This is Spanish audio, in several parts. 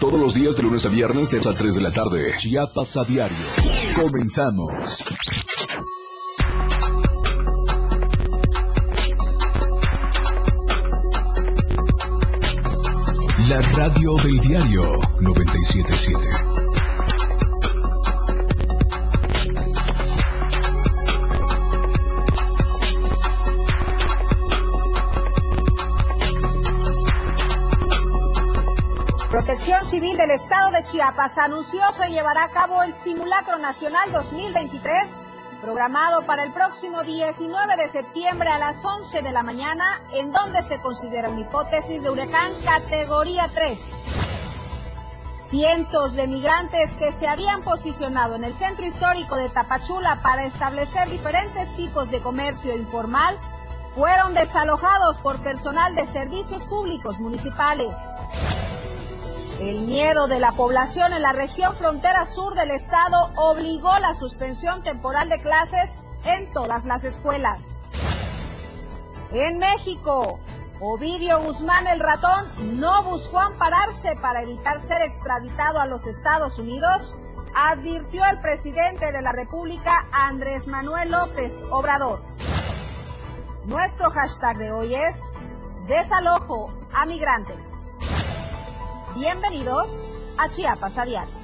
Todos los días de lunes a viernes de a 3 de la tarde. Chiapas a diario. Comenzamos. La radio del diario 977. Protección Civil del Estado de Chiapas anunció se llevará a cabo el Simulacro Nacional 2023, programado para el próximo 19 de septiembre a las 11 de la mañana, en donde se considera una hipótesis de huracán categoría 3. Cientos de migrantes que se habían posicionado en el centro histórico de Tapachula para establecer diferentes tipos de comercio informal fueron desalojados por personal de servicios públicos municipales. El miedo de la población en la región frontera sur del estado obligó la suspensión temporal de clases en todas las escuelas. En México, Ovidio Guzmán el ratón no buscó ampararse para evitar ser extraditado a los Estados Unidos, advirtió el presidente de la República Andrés Manuel López Obrador. Nuestro hashtag de hoy es desalojo a migrantes. Bienvenidos a Chiapas a Diario.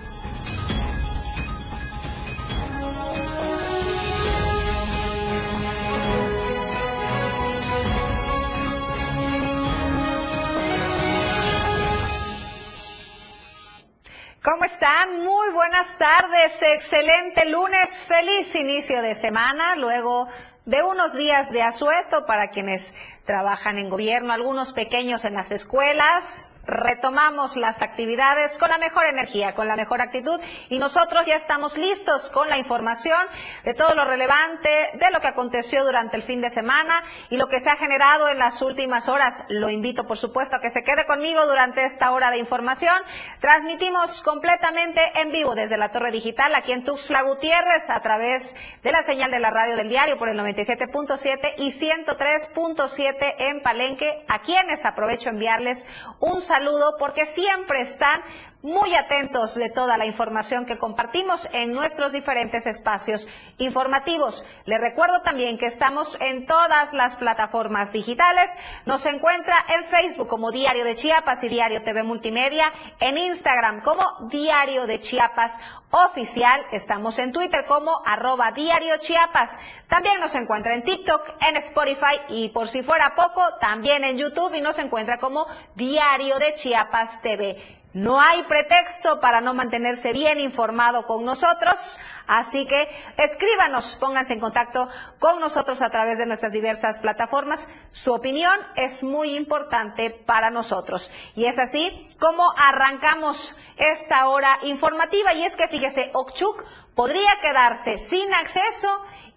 ¿Cómo están? Muy buenas tardes, excelente lunes, feliz inicio de semana, luego de unos días de asueto para quienes trabajan en gobierno, algunos pequeños en las escuelas, retomamos las actividades con la mejor energía, con la mejor actitud y nosotros ya estamos listos con la información de todo lo relevante de lo que aconteció durante el fin de semana y lo que se ha generado en las últimas horas. Lo invito, por supuesto, a que se quede conmigo durante esta hora de información. Transmitimos completamente en vivo desde la Torre Digital aquí en Tuxtla Gutiérrez a través de la señal de la radio del diario por el 97.7 y 103.7 en Palenque, a quienes aprovecho enviarles un saludo saludo porque siempre están muy atentos de toda la información que compartimos en nuestros diferentes espacios informativos. Les recuerdo también que estamos en todas las plataformas digitales. Nos encuentra en Facebook como Diario de Chiapas y Diario TV Multimedia, en Instagram como Diario de Chiapas Oficial, estamos en Twitter como arroba Diario Chiapas. También nos encuentra en TikTok, en Spotify y por si fuera poco, también en YouTube y nos encuentra como Diario de Chiapas TV. No hay pretexto para no mantenerse bien informado con nosotros, así que escríbanos, pónganse en contacto con nosotros a través de nuestras diversas plataformas. Su opinión es muy importante para nosotros. Y es así como arrancamos esta hora informativa. Y es que fíjese, Okchuk podría quedarse sin acceso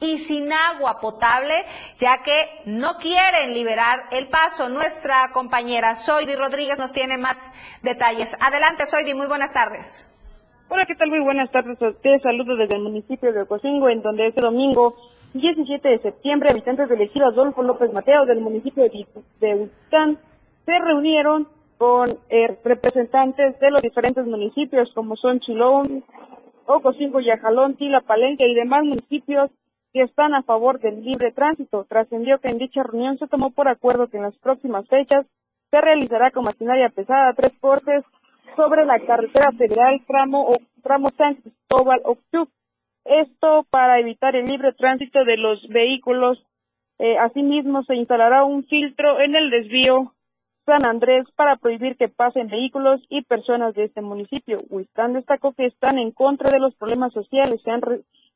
y sin agua potable, ya que no quieren liberar el paso. Nuestra compañera Soidi Rodríguez nos tiene más detalles. Adelante, Soidi, muy buenas tardes. Hola, ¿qué tal? Muy buenas tardes a ustedes. Saludos desde el municipio de Ocosingo, en donde este domingo 17 de septiembre, habitantes del ejido Adolfo López Mateo del municipio de Huitán se reunieron con eh, representantes de los diferentes municipios como son Chilón, Ocosingo, Yajalón, Tila, Palenque y demás municipios que están a favor del libre tránsito. Trascendió que en dicha reunión se tomó por acuerdo que en las próximas fechas se realizará con maquinaria pesada tres cortes sobre la carretera federal tramo o tramo San Cristóbal Octuc. Esto para evitar el libre tránsito de los vehículos. Eh, asimismo, se instalará un filtro en el desvío San Andrés para prohibir que pasen vehículos y personas de este municipio. Huistán destacó que están en contra de los problemas sociales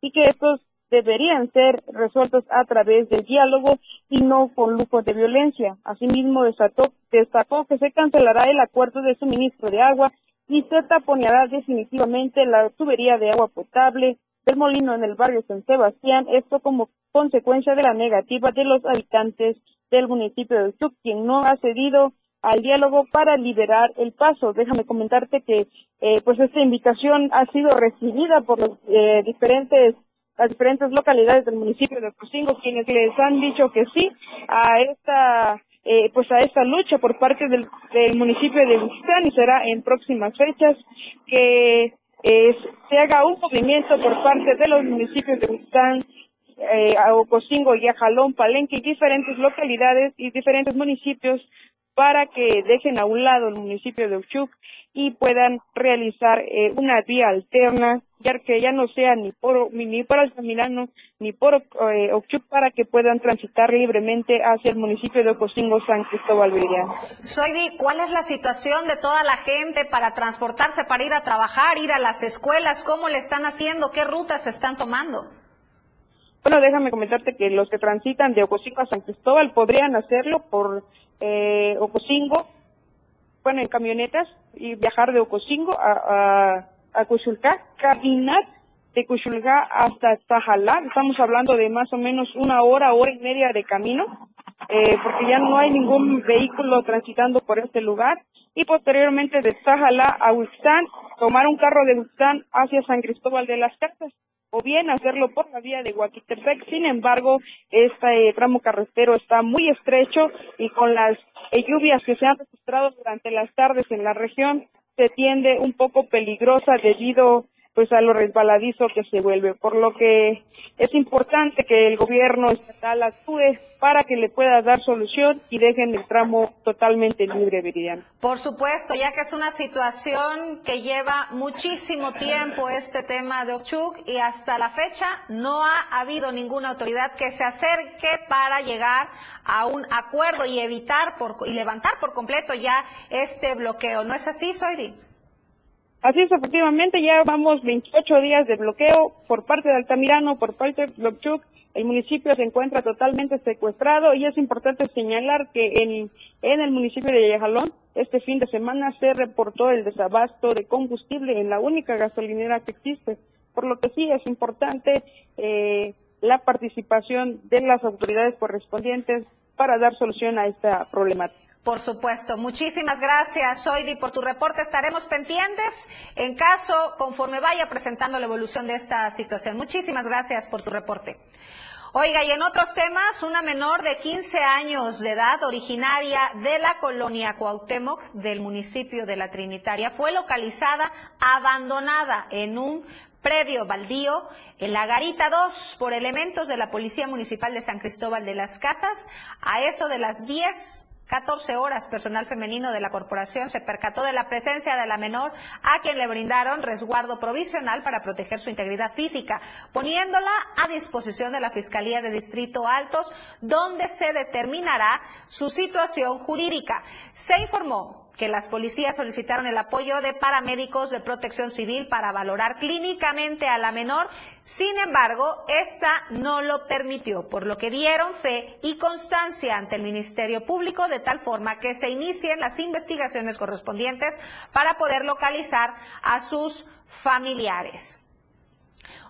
y que estos deberían ser resueltos a través del diálogo y no con lujo de violencia. Asimismo, destacó, destacó que se cancelará el acuerdo de suministro de agua y se taponeará definitivamente la tubería de agua potable del molino en el barrio San Sebastián, esto como consecuencia de la negativa de los habitantes del municipio de Uchuc, quien no ha cedido al diálogo para liberar el paso. Déjame comentarte que eh, pues esta invitación ha sido recibida por los eh, diferentes las diferentes localidades del municipio de Ocosingo, quienes les han dicho que sí a esta eh, pues a esta lucha por parte del, municipio de Buxtán y será en próximas fechas que eh, se haga un movimiento por parte de los municipios de Buxtán, eh, a Ocosingo, Yajalón, Palenque y diferentes localidades y diferentes municipios para que dejen a un lado el municipio de Uchuc y puedan realizar eh, una vía alterna, ya que ya no sea ni por ni por Altamirano ni por eh, para que puedan transitar libremente hacia el municipio de Ocosingo, San Cristóbal Viridiano. Soydi, ¿cuál es la situación de toda la gente para transportarse, para ir a trabajar, ir a las escuelas? ¿Cómo le están haciendo? ¿Qué rutas se están tomando? Bueno, déjame comentarte que los que transitan de Ocosingo a San Cristóbal podrían hacerlo por eh, Ocosingo, bueno, en camionetas y viajar de Ocosingo a, a, Cuchulcá, caminar de Cuchulcá hasta Tajalá. Estamos hablando de más o menos una hora, hora y media de camino, eh, porque ya no hay ningún vehículo transitando por este lugar. Y posteriormente de Tajalá a Huixán, tomar un carro de Huixán hacia San Cristóbal de las Casas o bien hacerlo por la vía de Huaquitepec. Sin embargo, este tramo carretero está muy estrecho y con las eh, lluvias que se han registrado durante las tardes en la región, se tiende un poco peligrosa debido pues a lo resbaladizo que se vuelve, por lo que es importante que el gobierno estatal actúe para que le pueda dar solución y dejen el tramo totalmente libre, Viridiana. Por supuesto, ya que es una situación que lleva muchísimo tiempo este tema de Ochuk y hasta la fecha no ha habido ninguna autoridad que se acerque para llegar a un acuerdo y evitar por, y levantar por completo ya este bloqueo. ¿No es así, Soidi? Así es, efectivamente, ya vamos 28 días de bloqueo por parte de Altamirano, por parte de Blokchuk. El municipio se encuentra totalmente secuestrado y es importante señalar que en, el municipio de Yajalón este fin de semana se reportó el desabasto de combustible en la única gasolinera que existe, por lo que sí es importante eh, la participación de las autoridades correspondientes para dar solución a esta problemática. Por supuesto. Muchísimas gracias, Soidi, por tu reporte. Estaremos pendientes en caso, conforme vaya presentando la evolución de esta situación. Muchísimas gracias por tu reporte. Oiga, y en otros temas, una menor de 15 años de edad, originaria de la colonia Cuauhtémoc del municipio de La Trinitaria, fue localizada abandonada en un predio baldío en la Garita 2 por elementos de la Policía Municipal de San Cristóbal de las Casas a eso de las 10 14 horas, personal femenino de la corporación se percató de la presencia de la menor a quien le brindaron resguardo provisional para proteger su integridad física, poniéndola a disposición de la Fiscalía de Distrito Altos, donde se determinará su situación jurídica. Se informó que las policías solicitaron el apoyo de paramédicos de protección civil para valorar clínicamente a la menor. Sin embargo, esta no lo permitió, por lo que dieron fe y constancia ante el Ministerio Público de tal forma que se inicien las investigaciones correspondientes para poder localizar a sus familiares.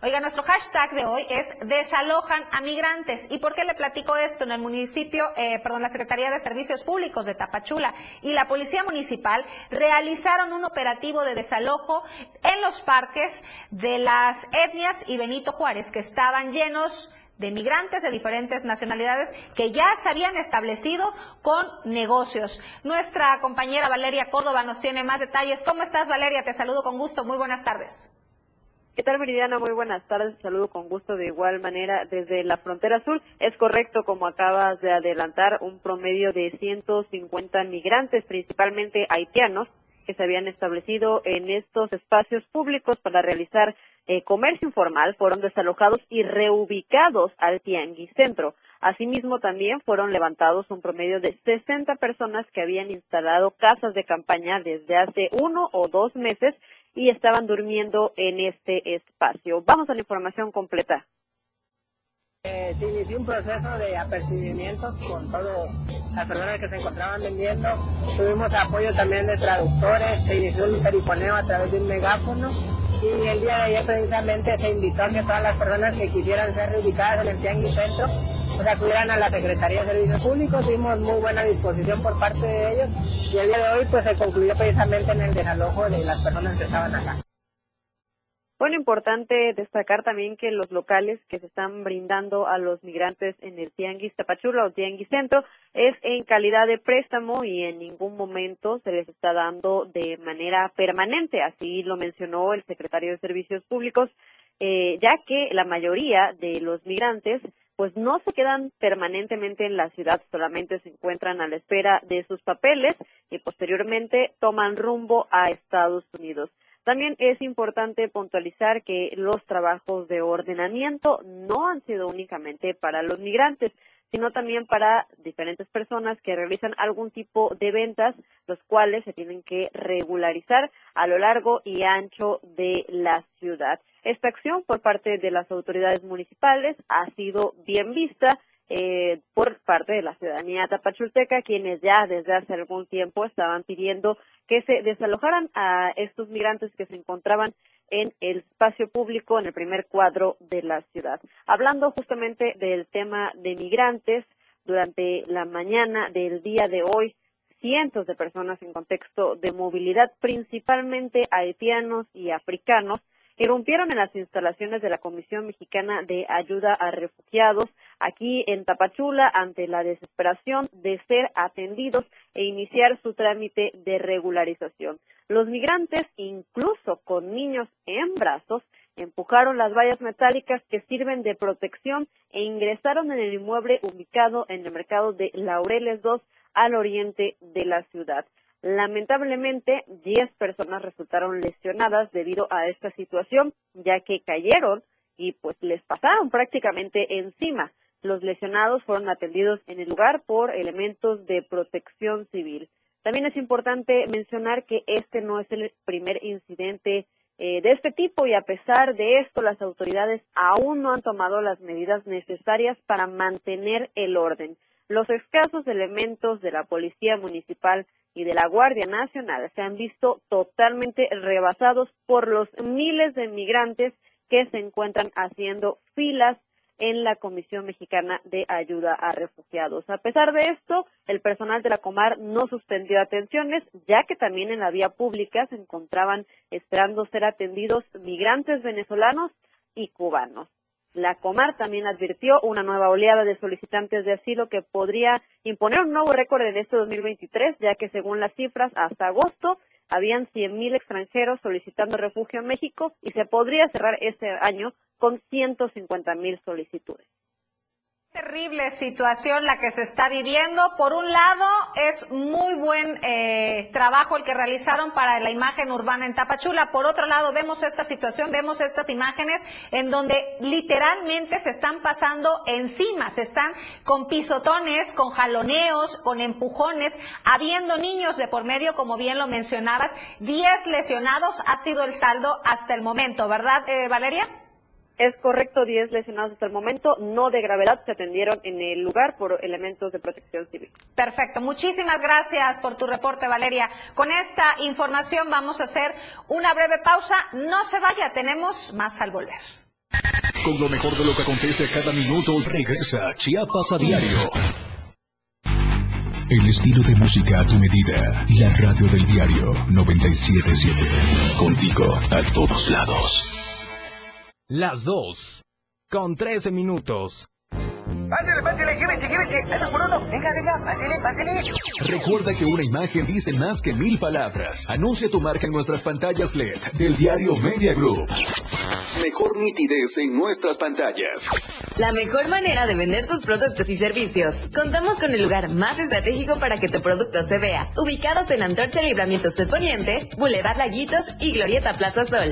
Oiga, nuestro hashtag de hoy es desalojan a migrantes. ¿Y por qué le platico esto? En el municipio, eh, perdón, la Secretaría de Servicios Públicos de Tapachula y la Policía Municipal realizaron un operativo de desalojo en los parques de las etnias y Benito Juárez, que estaban llenos de migrantes de diferentes nacionalidades que ya se habían establecido con negocios. Nuestra compañera Valeria Córdoba nos tiene más detalles. ¿Cómo estás, Valeria? Te saludo con gusto. Muy buenas tardes. ¿Qué tal, Meridiana? Muy buenas tardes. Saludo con gusto de igual manera desde la frontera sur. Es correcto, como acabas de adelantar, un promedio de 150 migrantes, principalmente haitianos, que se habían establecido en estos espacios públicos para realizar eh, comercio informal, fueron desalojados y reubicados al Tianguis Centro. Asimismo, también fueron levantados un promedio de 60 personas que habían instalado casas de campaña desde hace uno o dos meses y estaban durmiendo en este espacio. Vamos a la información completa. Eh, se inició un proceso de apercibimientos con todas las personas que se encontraban vendiendo. Tuvimos apoyo también de traductores, se inició un perifoneo a través de un megáfono y el día de ayer precisamente se invitó a que todas las personas que quisieran ser reubicadas en el Tianguis Centro pues acudieran a la Secretaría de Servicios Públicos, tuvimos muy buena disposición por parte de ellos y el día de hoy pues se concluyó precisamente en el desalojo de las personas que estaban acá. Bueno, importante destacar también que los locales que se están brindando a los migrantes en el Tianguis Tapachula o Tianguis Centro es en calidad de préstamo y en ningún momento se les está dando de manera permanente, así lo mencionó el secretario de Servicios Públicos, eh, ya que la mayoría de los migrantes pues no se quedan permanentemente en la ciudad, solamente se encuentran a la espera de sus papeles y posteriormente toman rumbo a Estados Unidos. También es importante puntualizar que los trabajos de ordenamiento no han sido únicamente para los migrantes, sino también para diferentes personas que realizan algún tipo de ventas, los cuales se tienen que regularizar a lo largo y ancho de la ciudad. Esta acción por parte de las autoridades municipales ha sido bien vista eh, por parte de la ciudadanía tapachulteca, quienes ya desde hace algún tiempo estaban pidiendo que se desalojaran a estos migrantes que se encontraban en el espacio público en el primer cuadro de la ciudad. Hablando justamente del tema de migrantes, durante la mañana del día de hoy, cientos de personas en contexto de movilidad, principalmente haitianos y africanos, irrumpieron en las instalaciones de la Comisión Mexicana de Ayuda a Refugiados aquí en Tapachula ante la desesperación de ser atendidos e iniciar su trámite de regularización. Los migrantes, incluso con niños en brazos, empujaron las vallas metálicas que sirven de protección e ingresaron en el inmueble ubicado en el mercado de Laureles II al oriente de la ciudad. Lamentablemente, 10 personas resultaron lesionadas debido a esta situación, ya que cayeron y pues les pasaron prácticamente encima. Los lesionados fueron atendidos en el lugar por elementos de protección civil. También es importante mencionar que este no es el primer incidente eh, de este tipo y a pesar de esto las autoridades aún no han tomado las medidas necesarias para mantener el orden. Los escasos elementos de la Policía Municipal y de la Guardia Nacional se han visto totalmente rebasados por los miles de migrantes que se encuentran haciendo filas en la Comisión Mexicana de Ayuda a Refugiados. A pesar de esto, el personal de la Comar no suspendió atenciones, ya que también en la vía pública se encontraban esperando ser atendidos migrantes venezolanos y cubanos. La Comar también advirtió una nueva oleada de solicitantes de asilo que podría imponer un nuevo récord en este 2023, ya que según las cifras, hasta agosto habían 100.000 extranjeros solicitando refugio en México y se podría cerrar este año con 150.000 solicitudes terrible situación la que se está viviendo. Por un lado, es muy buen eh, trabajo el que realizaron para la imagen urbana en Tapachula. Por otro lado, vemos esta situación, vemos estas imágenes en donde literalmente se están pasando encima, se están con pisotones, con jaloneos, con empujones, habiendo niños de por medio, como bien lo mencionabas. Diez lesionados ha sido el saldo hasta el momento, ¿verdad, eh, Valeria? Es correcto, 10 lesionados hasta el momento, no de gravedad, se atendieron en el lugar por elementos de protección civil. Perfecto, muchísimas gracias por tu reporte, Valeria. Con esta información vamos a hacer una breve pausa. No se vaya, tenemos más al volver. Con lo mejor de lo que acontece cada minuto, regresa Chiapas a diario. El estilo de música a tu medida. La radio del diario 977. Contigo a todos lados. Las dos. Con 13 minutos. Pásale, pásale, llévese, llévese. Anda por uno. Venga, venga, pásale, pásale. Recuerda que una imagen dice más que mil palabras. Anuncia tu marca en nuestras pantallas LED del diario Media Group. Mejor nitidez en nuestras pantallas. La mejor manera de vender tus productos y servicios. Contamos con el lugar más estratégico para que tu producto se vea. Ubicados en Antorcha Libramiento Sur Poniente, Boulevard Laguitos y Glorieta Plaza Sol.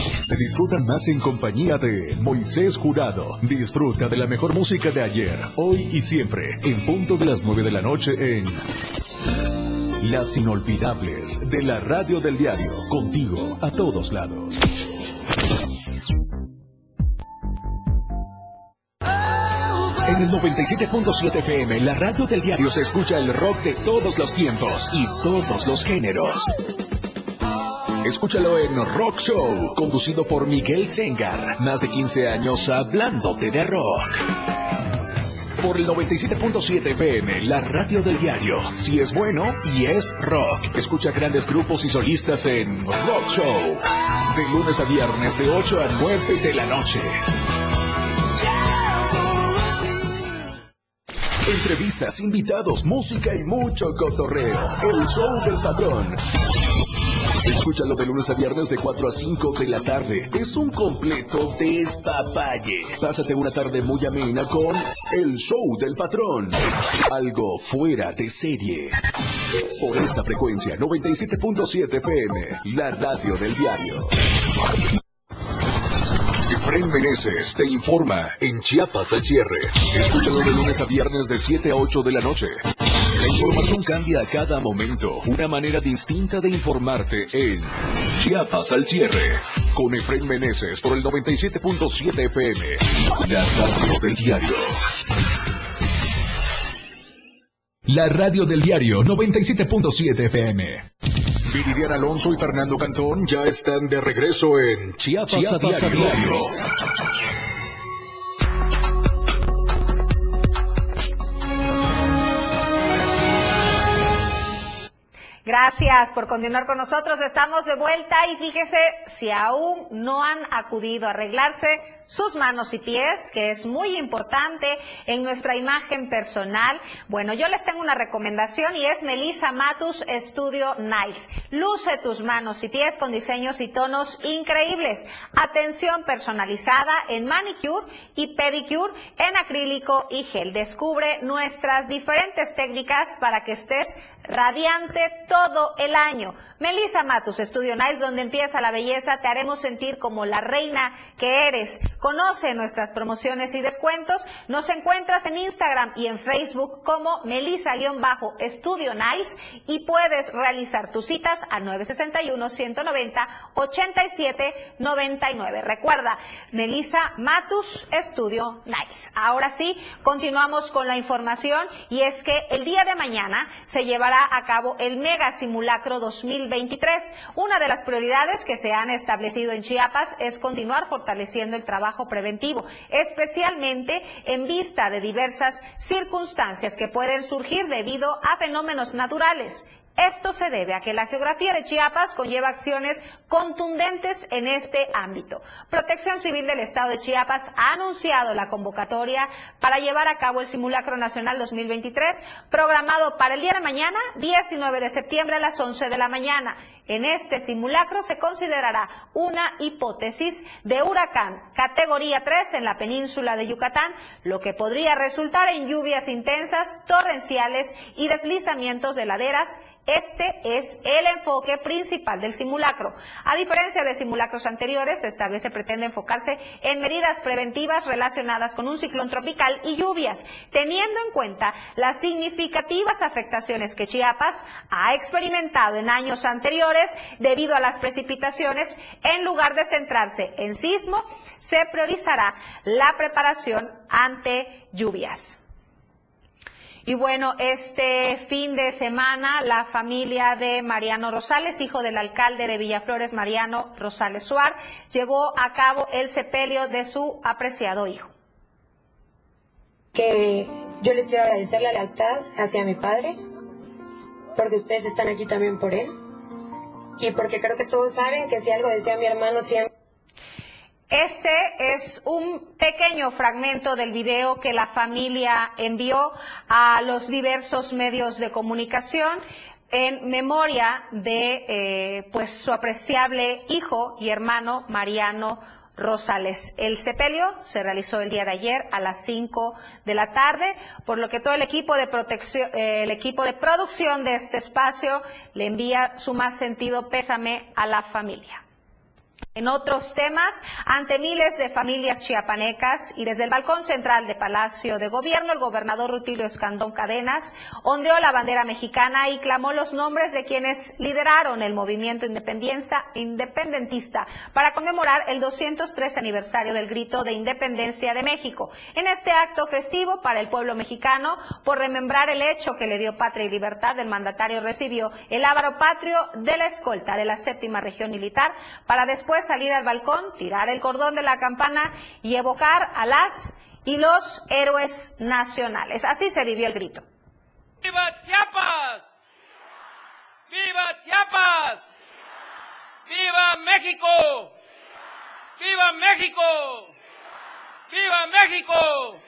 se disfrutan más en compañía de Moisés Jurado. Disfruta de la mejor música de ayer, hoy y siempre, en punto de las 9 de la noche en Las Inolvidables de la Radio del Diario, contigo a todos lados. En el 97.7 FM, la radio del diario se escucha el rock de todos los tiempos y todos los géneros. Escúchalo en Rock Show, conducido por Miguel Sengar. Más de 15 años hablándote de rock. Por el 97.7 FM, la radio del diario. Si es bueno y es rock. Escucha grandes grupos y solistas en Rock Show. De lunes a viernes, de 8 a 9 de la noche. Entrevistas, invitados, música y mucho cotorreo. El show del patrón. Escúchalo de lunes a viernes de 4 a 5 de la tarde. Es un completo despapalle. Pásate una tarde muy amena con El Show del Patrón. Algo fuera de serie. Por esta frecuencia, 97.7 FM, la radio del diario. Efraín Meneses te informa en Chiapas al cierre. Escúchalo de lunes a viernes de 7 a 8 de la noche. La información cambia a cada momento. Una manera distinta de informarte en Chiapas al cierre. Con Efraín Meneses por el 97.7 FM. La radio del diario. La radio del diario 97.7 FM. Viridiana Alonso y Fernando Cantón ya están de regreso en Chiapas, Chiapas a a diario. Gracias por continuar con nosotros. Estamos de vuelta y fíjese si aún no han acudido a arreglarse sus manos y pies, que es muy importante en nuestra imagen personal. Bueno, yo les tengo una recomendación y es Melissa Matus Studio Nice. Luce tus manos y pies con diseños y tonos increíbles. Atención personalizada en manicure y pedicure en acrílico y gel. Descubre nuestras diferentes técnicas para que estés radiante todo el año. Melissa Matus Studio Nice, donde empieza la belleza, te haremos sentir como la reina que eres. Conoce nuestras promociones y descuentos. Nos encuentras en Instagram y en Facebook como Melissa-Studio Nice y puedes realizar tus citas a 961-190-8799. Recuerda, Melissa Matus Studio Nice. Ahora sí, continuamos con la información y es que el día de mañana se llevará a cabo el Mega Simulacro 2023. Una de las prioridades que se han establecido en Chiapas es continuar fortaleciendo el trabajo preventivo, especialmente en vista de diversas circunstancias que pueden surgir debido a fenómenos naturales. Esto se debe a que la geografía de Chiapas conlleva acciones contundentes en este ámbito. Protección Civil del Estado de Chiapas ha anunciado la convocatoria para llevar a cabo el Simulacro Nacional 2023, programado para el día de mañana, 19 de septiembre a las 11 de la mañana. En este simulacro se considerará una hipótesis de huracán categoría 3 en la península de Yucatán, lo que podría resultar en lluvias intensas, torrenciales y deslizamientos de laderas este es el enfoque principal del simulacro. A diferencia de simulacros anteriores, esta vez se pretende enfocarse en medidas preventivas relacionadas con un ciclón tropical y lluvias, teniendo en cuenta las significativas afectaciones que Chiapas ha experimentado en años anteriores debido a las precipitaciones. En lugar de centrarse en sismo, se priorizará la preparación ante lluvias. Y bueno, este fin de semana la familia de Mariano Rosales, hijo del alcalde de Villaflores, Mariano Rosales Suar, llevó a cabo el sepelio de su apreciado hijo. que yo les quiero agradecer la lealtad hacia mi padre, porque ustedes están aquí también por él, y porque creo que todos saben que si algo decía mi hermano siempre... Ese es un pequeño fragmento del video que la familia envió a los diversos medios de comunicación en memoria de eh, pues su apreciable hijo y hermano Mariano Rosales. El sepelio se realizó el día de ayer a las 5 de la tarde, por lo que todo el equipo de protección, eh, el equipo de producción de este espacio le envía su más sentido pésame a la familia. En otros temas, ante miles de familias chiapanecas y desde el balcón central de Palacio de Gobierno, el gobernador Rutilio Escandón Cadenas ondeó la bandera mexicana y clamó los nombres de quienes lideraron el movimiento independentista para conmemorar el 203 aniversario del grito de independencia de México. En este acto festivo para el pueblo mexicano, por remembrar el hecho que le dio patria y libertad, el mandatario recibió el ávaro patrio de la escolta de la séptima región militar para después salir al balcón, tirar el cordón de la campana y evocar a las y los héroes nacionales. Así se vivió el grito. ¡Viva Chiapas! ¡Viva Chiapas! ¡Viva México! ¡Viva México! ¡Viva México!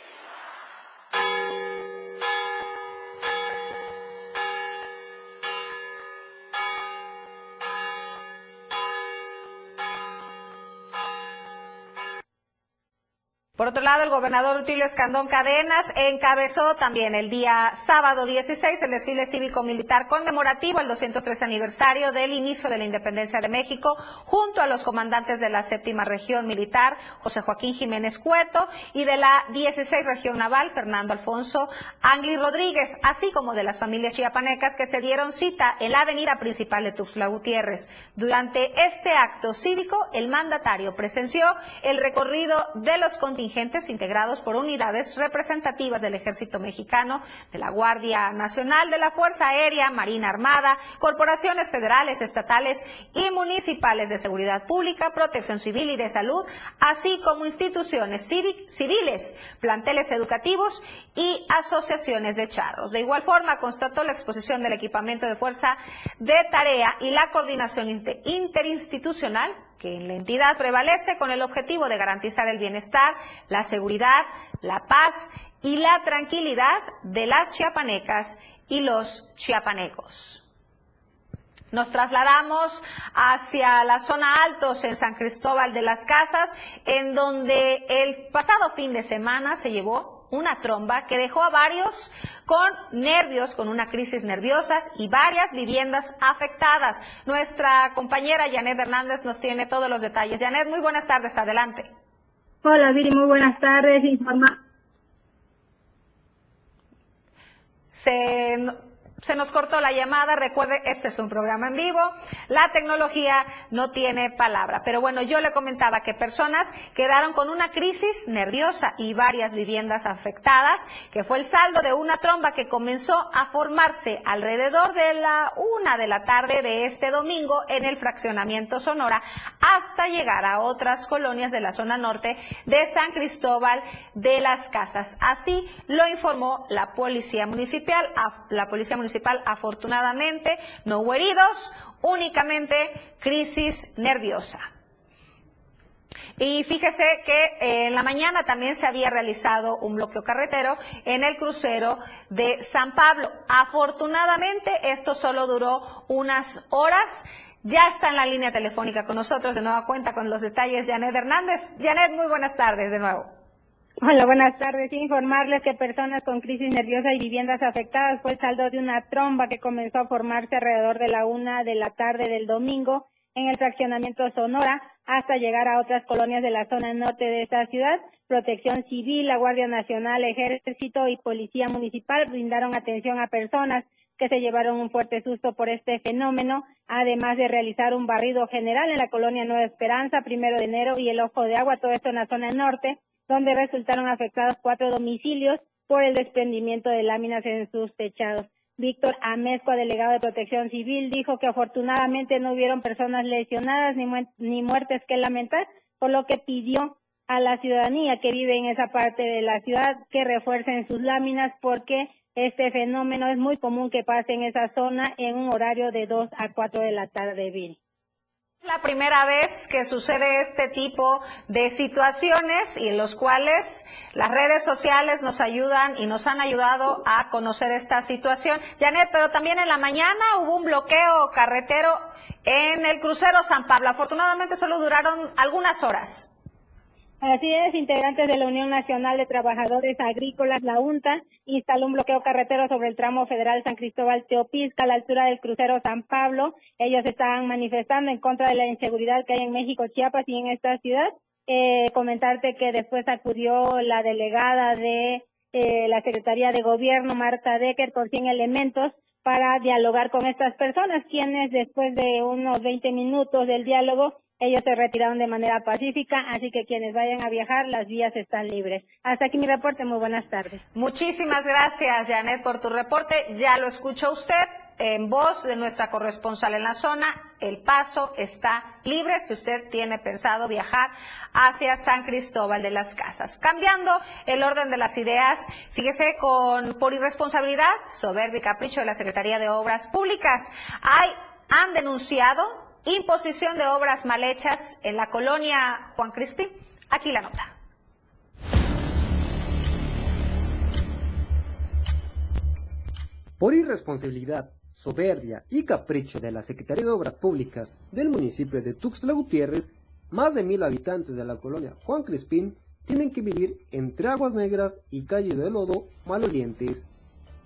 Por otro lado, el gobernador Rutilio Escandón Cadenas encabezó también el día sábado 16 el desfile cívico-militar conmemorativo al 203 aniversario del inicio de la independencia de México, junto a los comandantes de la séptima región militar, José Joaquín Jiménez Cueto, y de la 16 región naval, Fernando Alfonso Angli Rodríguez, así como de las familias chiapanecas que se dieron cita en la avenida principal de Tuxtla Gutiérrez. Durante este acto cívico, el mandatario presenció el recorrido de los contingentes integrados por unidades representativas del Ejército Mexicano, de la Guardia Nacional, de la Fuerza Aérea, Marina Armada, corporaciones federales, estatales y municipales de seguridad pública, protección civil y de salud, así como instituciones civiles, planteles educativos y asociaciones de charros. De igual forma, constató la exposición del equipamiento de fuerza de tarea y la coordinación interinstitucional que en la entidad prevalece con el objetivo de garantizar el bienestar, la seguridad, la paz y la tranquilidad de las chiapanecas y los chiapanecos. Nos trasladamos hacia la zona altos en San Cristóbal de las Casas, en donde el pasado fin de semana se llevó una tromba que dejó a varios con nervios, con una crisis nerviosa y varias viviendas afectadas. Nuestra compañera Janet Hernández nos tiene todos los detalles. Janet, muy buenas tardes, adelante. Hola Viri, muy buenas tardes. Informa se se nos cortó la llamada. Recuerde, este es un programa en vivo. La tecnología no tiene palabra. Pero bueno, yo le comentaba que personas quedaron con una crisis nerviosa y varias viviendas afectadas, que fue el saldo de una tromba que comenzó a formarse alrededor de la una de la tarde de este domingo en el fraccionamiento Sonora hasta llegar a otras colonias de la zona norte de San Cristóbal de las Casas. Así lo informó la policía municipal. La policía municipal afortunadamente no hubo heridos, únicamente crisis nerviosa. Y fíjese que eh, en la mañana también se había realizado un bloqueo carretero en el crucero de San Pablo. Afortunadamente esto solo duró unas horas. Ya está en la línea telefónica con nosotros de nueva cuenta con los detalles Janet Hernández. Janet, muy buenas tardes de nuevo. Hola, buenas tardes. Informarles que personas con crisis nerviosa y viviendas afectadas fue el saldo de una tromba que comenzó a formarse alrededor de la una de la tarde del domingo en el fraccionamiento Sonora hasta llegar a otras colonias de la zona norte de esta ciudad. Protección Civil, la Guardia Nacional, Ejército y Policía Municipal brindaron atención a personas que se llevaron un fuerte susto por este fenómeno, además de realizar un barrido general en la colonia Nueva Esperanza, primero de enero, y el Ojo de Agua, todo esto en la zona norte, donde resultaron afectados cuatro domicilios por el desprendimiento de láminas en sus techados. Víctor Amezco, delegado de Protección Civil, dijo que afortunadamente no hubieron personas lesionadas ni, ni muertes que lamentar, por lo que pidió a la ciudadanía que vive en esa parte de la ciudad que refuercen sus láminas porque este fenómeno es muy común que pase en esa zona en un horario de 2 a 4 de la tarde, Viri la primera vez que sucede este tipo de situaciones y en los cuales las redes sociales nos ayudan y nos han ayudado a conocer esta situación. Janet, pero también en la mañana hubo un bloqueo carretero en el crucero San Pablo. Afortunadamente solo duraron algunas horas. Así es, integrantes de la Unión Nacional de Trabajadores Agrícolas, la UNTA, instaló un bloqueo carretero sobre el tramo federal San Cristóbal Teopisca a la altura del crucero San Pablo. Ellos estaban manifestando en contra de la inseguridad que hay en México, Chiapas y en esta ciudad. Eh, comentarte que después acudió la delegada de eh, la Secretaría de Gobierno, Marta Decker, con 100 elementos para dialogar con estas personas, quienes después de unos 20 minutos del diálogo ellos se retiraron de manera pacífica, así que quienes vayan a viajar, las vías están libres. Hasta aquí mi reporte, muy buenas tardes. Muchísimas gracias, Janet, por tu reporte. Ya lo escuchó usted en voz de nuestra corresponsal en la zona. El paso está libre si usted tiene pensado viajar hacia San Cristóbal de las Casas. Cambiando el orden de las ideas, fíjese con por irresponsabilidad, soberbia y capricho de la Secretaría de Obras Públicas, hay han denunciado imposición de obras mal hechas en la colonia Juan Crispín. Aquí la nota. Por irresponsabilidad, soberbia y capricho de la Secretaría de Obras Públicas del municipio de Tuxtla Gutiérrez, más de mil habitantes de la colonia Juan Crispín tienen que vivir entre aguas negras y calle de lodo malolientes.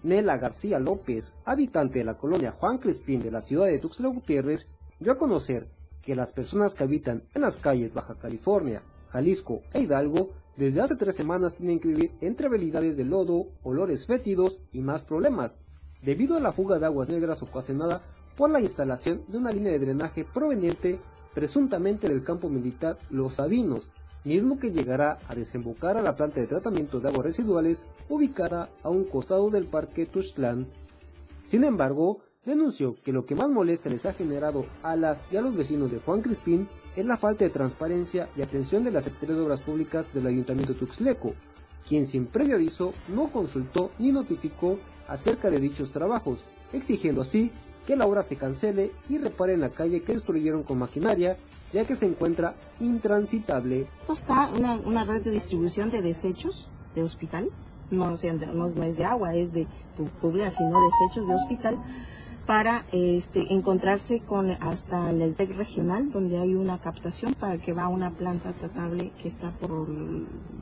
Nela García López, habitante de la colonia Juan Crispín de la ciudad de Tuxtla Gutiérrez, dio a conocer que las personas que habitan en las calles Baja California, Jalisco e Hidalgo desde hace tres semanas tienen que vivir entre habilidades de lodo, olores fétidos y más problemas, debido a la fuga de aguas negras ocasionada por la instalación de una línea de drenaje proveniente presuntamente del campo militar Los Sabinos, mismo que llegará a desembocar a la planta de tratamiento de aguas residuales ubicada a un costado del parque Tuxtlan. Sin embargo, denunció que lo que más molesta les ha generado a las y a los vecinos de Juan Crispín es la falta de transparencia y atención de la Secretaría de Obras Públicas del Ayuntamiento Tuxleco, quien sin previo aviso no consultó ni notificó acerca de dichos trabajos, exigiendo así que la obra se cancele y reparen la calle que destruyeron con maquinaria, ya que se encuentra intransitable. Está una, una red de distribución de desechos de hospital, no, no, no es de agua, es de pública, sino desechos de hospital para este, encontrarse con hasta en el TEC regional, donde hay una captación para que va a una planta tratable que está por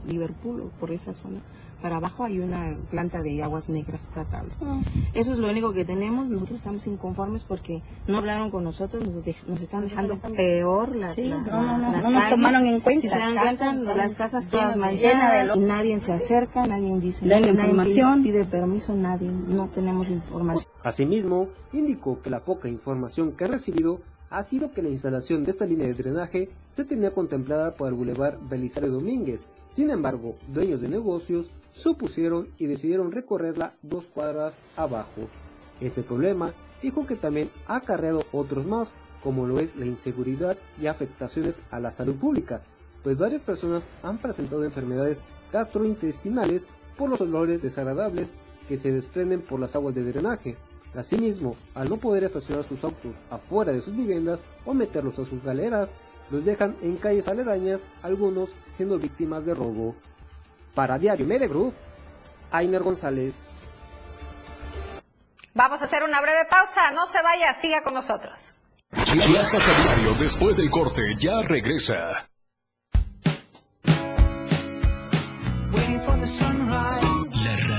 Liverpool o por esa zona. Para abajo hay una planta de aguas negras tratables. Ah. Eso es lo único que tenemos. Nosotros estamos inconformes porque no hablaron con nosotros, nos, están dejando peor la, sí, no, nos tomaron en cuenta. Si se dan cuenta, las casas todas manchadas, nadie se acerca, nadie dice la información. pide permiso, nadie, no tenemos información. Asimismo, indicó que la poca información que ha recibido ha sido que la instalación de esta línea de drenaje se tenía contemplada por el Boulevard Belisario Domínguez. Sin embargo, dueños de negocios supusieron y decidieron recorrerla dos cuadras abajo. Este problema dijo que también ha acarreado otros más, como lo es la inseguridad y afectaciones a la salud pública, pues varias personas han presentado enfermedades gastrointestinales por los olores desagradables que se desprenden por las aguas de drenaje. Asimismo, al no poder estacionar sus autos afuera de sus viviendas o meterlos a sus galeras, los dejan en calles aledañas, algunos siendo víctimas de robo. Para Diario Media Group, Ainer González. Vamos a hacer una breve pausa, no se vaya, siga con nosotros. Chiapas a diario después del corte ya regresa.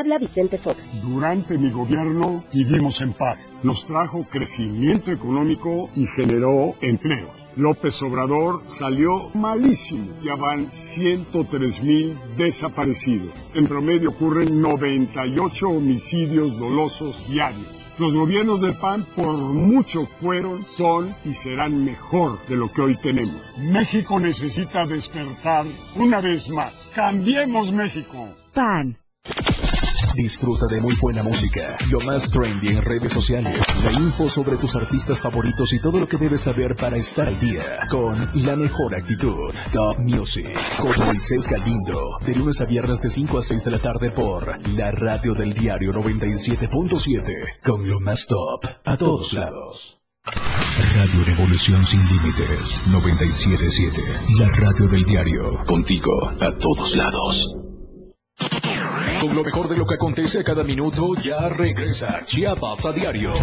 Habla Vicente Fox. Durante mi gobierno vivimos en paz. Nos trajo crecimiento económico y generó empleos. López Obrador salió malísimo. Ya van 103 mil desaparecidos. En promedio ocurren 98 homicidios dolosos diarios. Los gobiernos del PAN por mucho fueron, son y serán mejor de lo que hoy tenemos. México necesita despertar una vez más. Cambiemos México. PAN. Disfruta de muy buena música, lo más trendy en redes sociales, la info sobre tus artistas favoritos y todo lo que debes saber para estar al día con la mejor actitud. Top Music con Moisés Galindo, de lunes a viernes de 5 a 6 de la tarde por la radio del diario 97.7 con lo más top a todos lados. Radio Revolución sin límites 977, la radio del diario, contigo a todos lados. Con lo mejor de lo que acontece a cada minuto, ya regresa Chiapas a diario.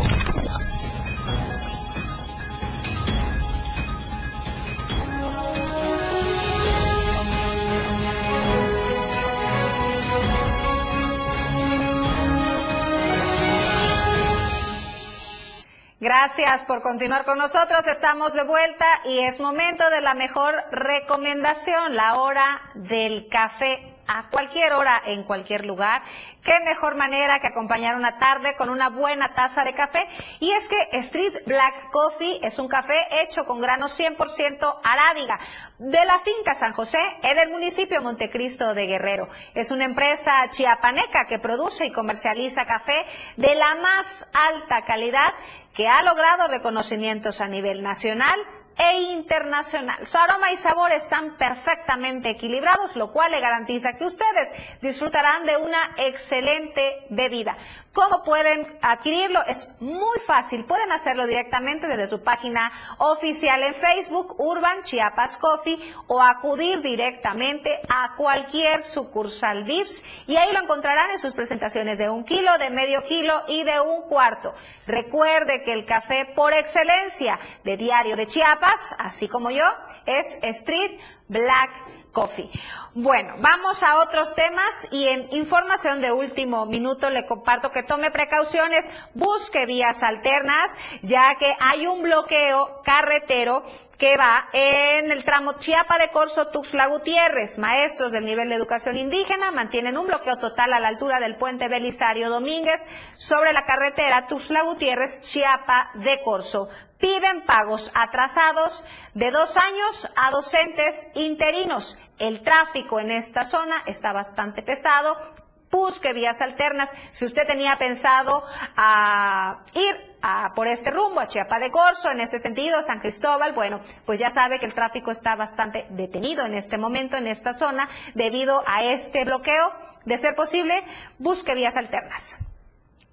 Gracias por continuar con nosotros. Estamos de vuelta y es momento de la mejor recomendación, la hora del café a cualquier hora, en cualquier lugar. Qué mejor manera que acompañar una tarde con una buena taza de café. Y es que Street Black Coffee es un café hecho con granos 100% arábiga de la finca San José en el municipio Montecristo de Guerrero. Es una empresa chiapaneca que produce y comercializa café de la más alta calidad que ha logrado reconocimientos a nivel nacional e internacional. Su aroma y sabor están perfectamente equilibrados, lo cual le garantiza que ustedes disfrutarán de una excelente bebida. ¿Cómo pueden adquirirlo? Es muy fácil. Pueden hacerlo directamente desde su página oficial en Facebook, Urban Chiapas Coffee, o acudir directamente a cualquier sucursal VIPS y ahí lo encontrarán en sus presentaciones de un kilo, de medio kilo y de un cuarto. Recuerde que el café por excelencia de Diario de Chiapas, así como yo, es Street Black Coffee. Bueno, vamos a otros temas y en información de último minuto le comparto que tome precauciones, busque vías alternas, ya que hay un bloqueo carretero que va en el tramo Chiapa de Corso Tuxtla Gutiérrez. Maestros del nivel de educación indígena mantienen un bloqueo total a la altura del puente Belisario Domínguez sobre la carretera Tuxtla Gutiérrez Chiapa de Corso. Piden pagos atrasados de dos años a docentes interinos. El tráfico en esta zona está bastante pesado. Busque vías alternas. Si usted tenía pensado a ir a, por este rumbo, a Chiapa de Corzo, en este sentido, San Cristóbal, bueno, pues ya sabe que el tráfico está bastante detenido en este momento en esta zona debido a este bloqueo. De ser posible, busque vías alternas.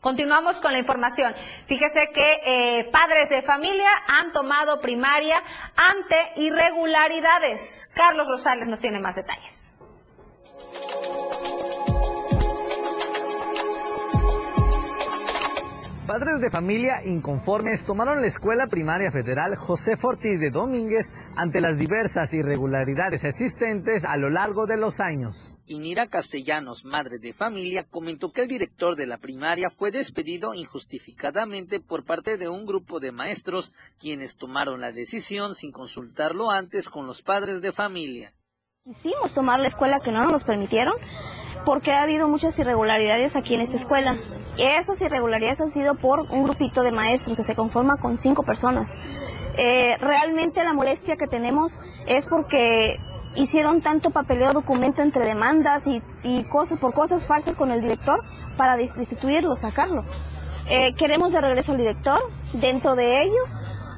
Continuamos con la información. Fíjese que eh, padres de familia han tomado primaria ante irregularidades. Carlos Rosales nos tiene más detalles. Padres de familia inconformes tomaron la Escuela Primaria Federal José Fortis de Domínguez ante las diversas irregularidades existentes a lo largo de los años. Inira Castellanos, madre de familia, comentó que el director de la primaria fue despedido injustificadamente por parte de un grupo de maestros quienes tomaron la decisión sin consultarlo antes con los padres de familia. Quisimos tomar la escuela que no nos permitieron porque ha habido muchas irregularidades aquí en esta escuela. Esas irregularidades han sido por un grupito de maestros que se conforma con cinco personas. Eh, realmente la molestia que tenemos es porque hicieron tanto papeleo documento entre demandas y, cosas por cosas falsas con el director para destituirlo, sacarlo. Eh, queremos de regreso al director. Dentro de ello,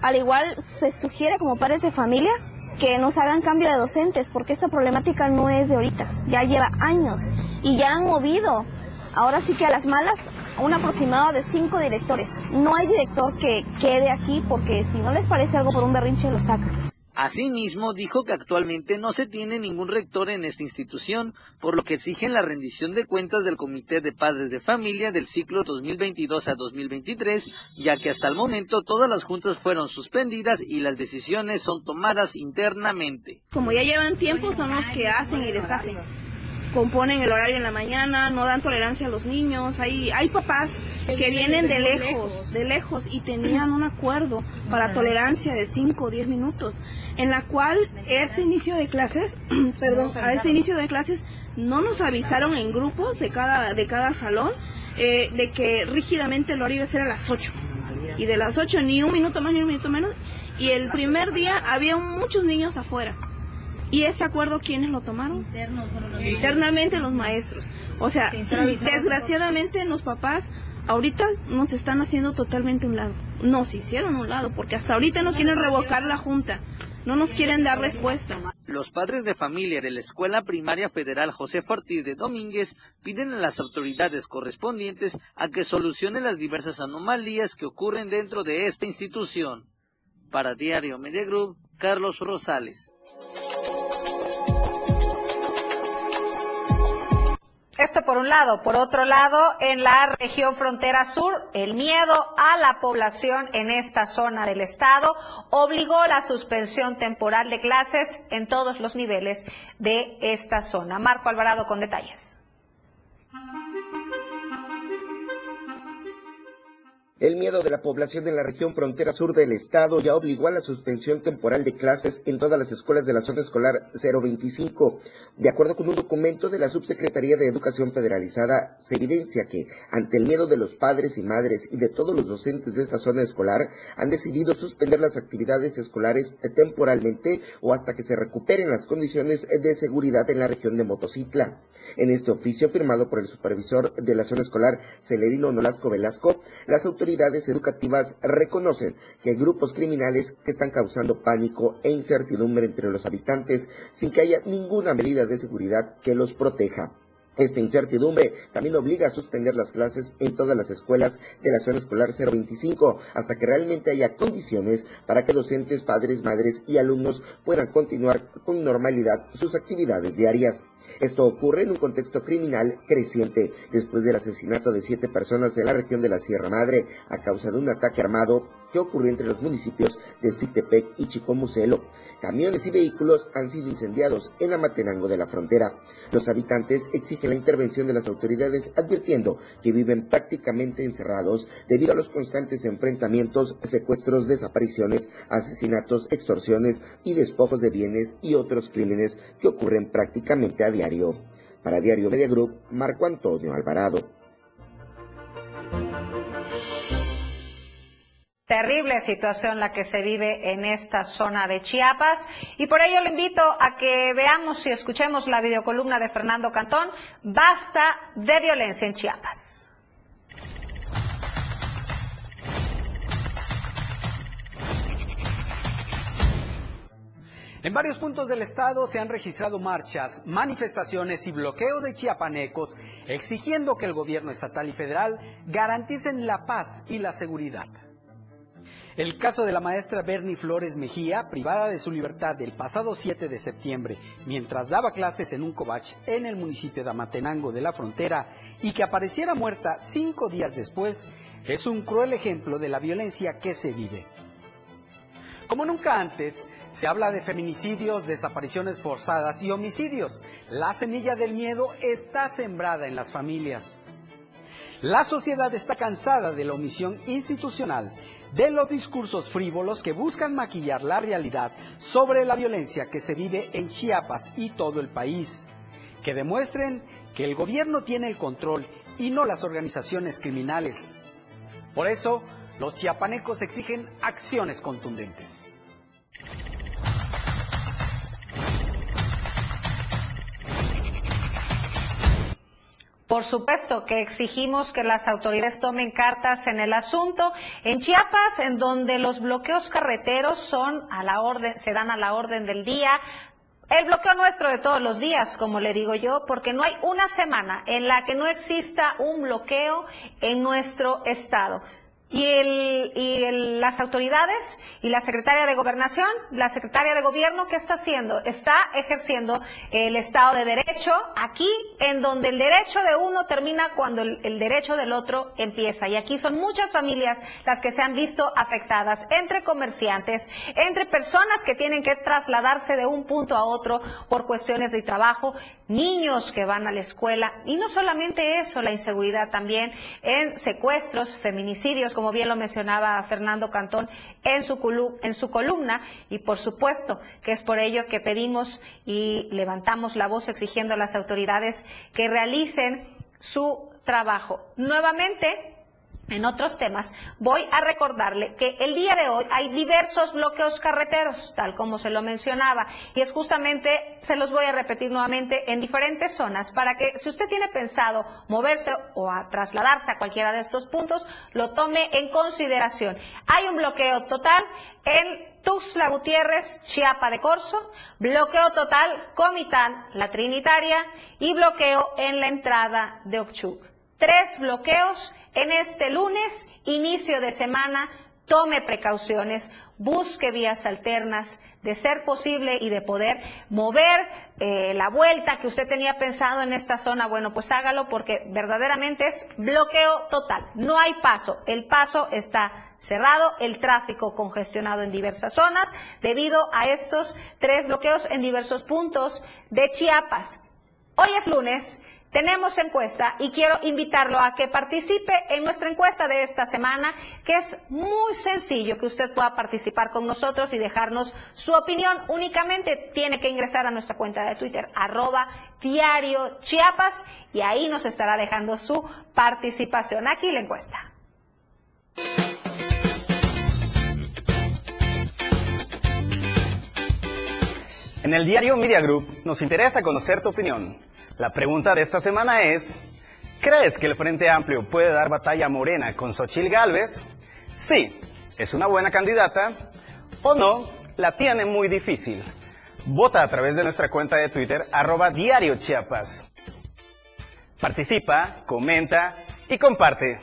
al igual se sugiere como padres de familia que nos hagan cambio de docentes, porque esta problemática no es de ahorita, ya lleva años y ya han movido, ahora sí que a las malas, un aproximado de cinco directores. No hay director que quede aquí porque si no les parece algo por un berrinche lo sacan. Asimismo, dijo que actualmente no se tiene ningún rector en esta institución, por lo que exigen la rendición de cuentas del Comité de Padres de Familia del ciclo 2022 a 2023, ya que hasta el momento todas las juntas fueron suspendidas y las decisiones son tomadas internamente. Como ya llevan tiempo, son los que hacen y deshacen componen el horario en la mañana, no dan tolerancia a los niños. Hay, hay papás que vienen de lejos, de lejos y tenían un acuerdo para tolerancia de 5 o 10 minutos, en la cual este inicio de clases, perdón, a este inicio de clases no nos avisaron en grupos de cada, de cada salón eh, de que rígidamente el horario iba a ser a las 8. Y de las 8 ni un minuto más ni un minuto menos. Y el primer día había muchos niños afuera ¿Y ese acuerdo quiénes lo tomaron? Internamente los maestros. O sea, desgraciadamente los papás ahorita nos están haciendo totalmente un lado. Nos hicieron un lado porque hasta ahorita no quieren revocar la junta. No nos quieren dar respuesta. Los padres de familia de la Escuela Primaria Federal José Ortiz de Domínguez piden a las autoridades correspondientes a que solucionen las diversas anomalías que ocurren dentro de esta institución. Para Diario Media Group, Carlos Rosales. Esto por un lado. Por otro lado, en la región frontera sur, el miedo a la población en esta zona del estado obligó la suspensión temporal de clases en todos los niveles de esta zona. Marco Alvarado con detalles. El miedo de la población en la región frontera sur del estado ya obligó a la suspensión temporal de clases en todas las escuelas de la zona escolar 025. De acuerdo con un documento de la Subsecretaría de Educación Federalizada, se evidencia que, ante el miedo de los padres y madres y de todos los docentes de esta zona escolar, han decidido suspender las actividades escolares temporalmente o hasta que se recuperen las condiciones de seguridad en la región de Motocicla. En este oficio firmado por el supervisor de la zona escolar Celerino Nolasco Velasco, las autoridades educativas reconocen que hay grupos criminales que están causando pánico e incertidumbre entre los habitantes sin que haya ninguna medida de seguridad que los proteja. Esta incertidumbre también obliga a suspender las clases en todas las escuelas de la zona escolar 025 hasta que realmente haya condiciones para que docentes, padres, madres y alumnos puedan continuar con normalidad sus actividades diarias. Esto ocurre en un contexto criminal creciente después del asesinato de siete personas en la región de la Sierra Madre a causa de un ataque armado que ocurrió entre los municipios de Citepec y Chicomucelo. Camiones y vehículos han sido incendiados en Amatenango de la frontera. Los habitantes exigen la intervención de las autoridades advirtiendo que viven prácticamente encerrados debido a los constantes enfrentamientos, secuestros, desapariciones, asesinatos, extorsiones y despojos de bienes y otros crímenes que ocurren prácticamente a diario. Para Diario Media Group, Marco Antonio Alvarado. Terrible situación la que se vive en esta zona de Chiapas y por ello le invito a que veamos y escuchemos la videocolumna de Fernando Cantón, Basta de violencia en Chiapas. En varios puntos del estado se han registrado marchas, manifestaciones y bloqueo de chiapanecos exigiendo que el gobierno estatal y federal garanticen la paz y la seguridad. El caso de la maestra Bernie Flores Mejía, privada de su libertad el pasado 7 de septiembre, mientras daba clases en un covach en el municipio de Amatenango de la Frontera y que apareciera muerta cinco días después, es un cruel ejemplo de la violencia que se vive. Como nunca antes, se habla de feminicidios, desapariciones forzadas y homicidios. La semilla del miedo está sembrada en las familias. La sociedad está cansada de la omisión institucional, de los discursos frívolos que buscan maquillar la realidad sobre la violencia que se vive en Chiapas y todo el país, que demuestren que el gobierno tiene el control y no las organizaciones criminales. Por eso, los chiapanecos exigen acciones contundentes. Por supuesto que exigimos que las autoridades tomen cartas en el asunto. En Chiapas, en donde los bloqueos carreteros son a la orden, se dan a la orden del día, el bloqueo nuestro de todos los días, como le digo yo, porque no hay una semana en la que no exista un bloqueo en nuestro estado. Y, el, y las autoridades y la secretaria de gobernación, la secretaria de gobierno, ¿qué está haciendo? Está ejerciendo el Estado de Derecho aquí en donde el derecho de uno termina cuando el, el, derecho del otro empieza. Y aquí son muchas familias las que se han visto afectadas, entre comerciantes, entre personas que tienen que trasladarse de un punto a otro por cuestiones de trabajo, niños que van a la escuela. Y no solamente eso, la inseguridad también en secuestros, feminicidios, como bien lo mencionaba Fernando Cantón en su, columna, y por supuesto que es por ello que pedimos y levantamos la voz exigiendo a las autoridades que realicen su trabajo. Nuevamente, en otros temas, voy a recordarle que el día de hoy hay diversos bloqueos carreteros, tal como se lo mencionaba, y es justamente, se los voy a repetir nuevamente, en diferentes zonas, para que si usted tiene pensado moverse o trasladarse a cualquiera de estos puntos, lo tome en consideración. Hay un bloqueo total en Tuxtla Gutiérrez, Chiapa de Corzo, bloqueo total Comitán, La Trinitaria y bloqueo en la entrada de Ochuc. Tres bloqueos en este lunes, inicio de semana, tome precauciones, busque vías alternas, de ser posible y de poder mover eh, la vuelta que usted tenía pensado en esta zona, bueno, pues hágalo porque verdaderamente es bloqueo total. No hay paso. El paso está cerrado, el tráfico congestionado en diversas zonas debido a estos tres bloqueos en diversos puntos de Chiapas. Hoy es lunes. Tenemos encuesta y quiero invitarlo a que participe en nuestra encuesta de esta semana, que es muy sencillo que usted pueda participar con nosotros y dejarnos su opinión. Únicamente tiene que ingresar a nuestra cuenta de Twitter, arroba diario Chiapas, y ahí nos estará dejando su participación. Aquí la encuesta. En el diario Media Group nos interesa conocer tu opinión. La pregunta de esta semana es, ¿crees que el Frente Amplio puede dar batalla morena con Xochil Gálvez? Sí, es una buena candidata o no, la tiene muy difícil. Vota a través de nuestra cuenta de Twitter, arroba diario Chiapas. Participa, comenta y comparte.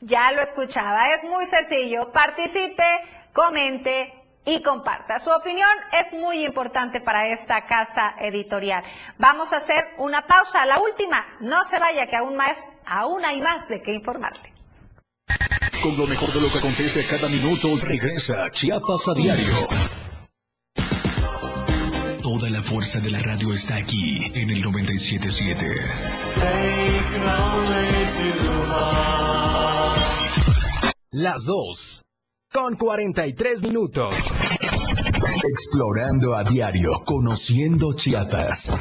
Ya lo escuchaba, es muy sencillo. Participe, comente y comparta. Su opinión es muy importante para esta casa editorial. Vamos a hacer una pausa, la última. No se vaya, que aún más, aún hay más de qué informarle. Con lo mejor de lo que acontece cada minuto, regresa Chiapas a diario. Toda la fuerza de la radio está aquí en el 977. Las dos con 43 minutos. Explorando a diario, conociendo Chiapas.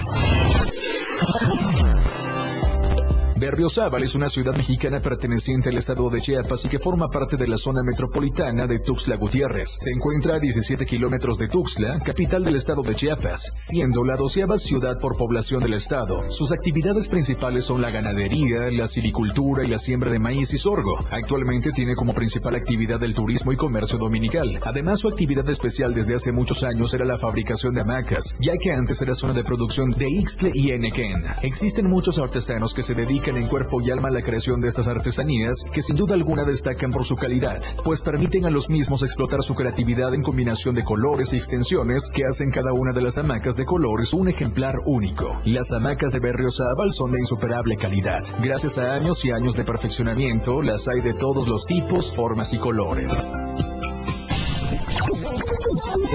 Berriozábal es una ciudad mexicana perteneciente al estado de Chiapas y que forma parte de la zona metropolitana de Tuxtla Gutiérrez. Se encuentra a 17 kilómetros de Tuxtla, capital del estado de Chiapas, siendo la doceava ciudad por población del estado. Sus actividades principales son la ganadería, la silvicultura y la siembra de maíz y sorgo. Actualmente tiene como principal actividad el turismo y comercio dominical. Además, su actividad especial desde hace muchos años era la fabricación de hamacas, ya que antes era zona de producción de Ixtle y Enequén. Existen muchos artesanos que se dedican en cuerpo y alma la creación de estas artesanías, que sin duda alguna destacan por su calidad, pues permiten a los mismos explotar su creatividad en combinación de colores y extensiones que hacen cada una de las hamacas de colores un ejemplar único. Las hamacas de Berriozábal son de insuperable calidad. Gracias a años y años de perfeccionamiento, las hay de todos los tipos, formas y colores.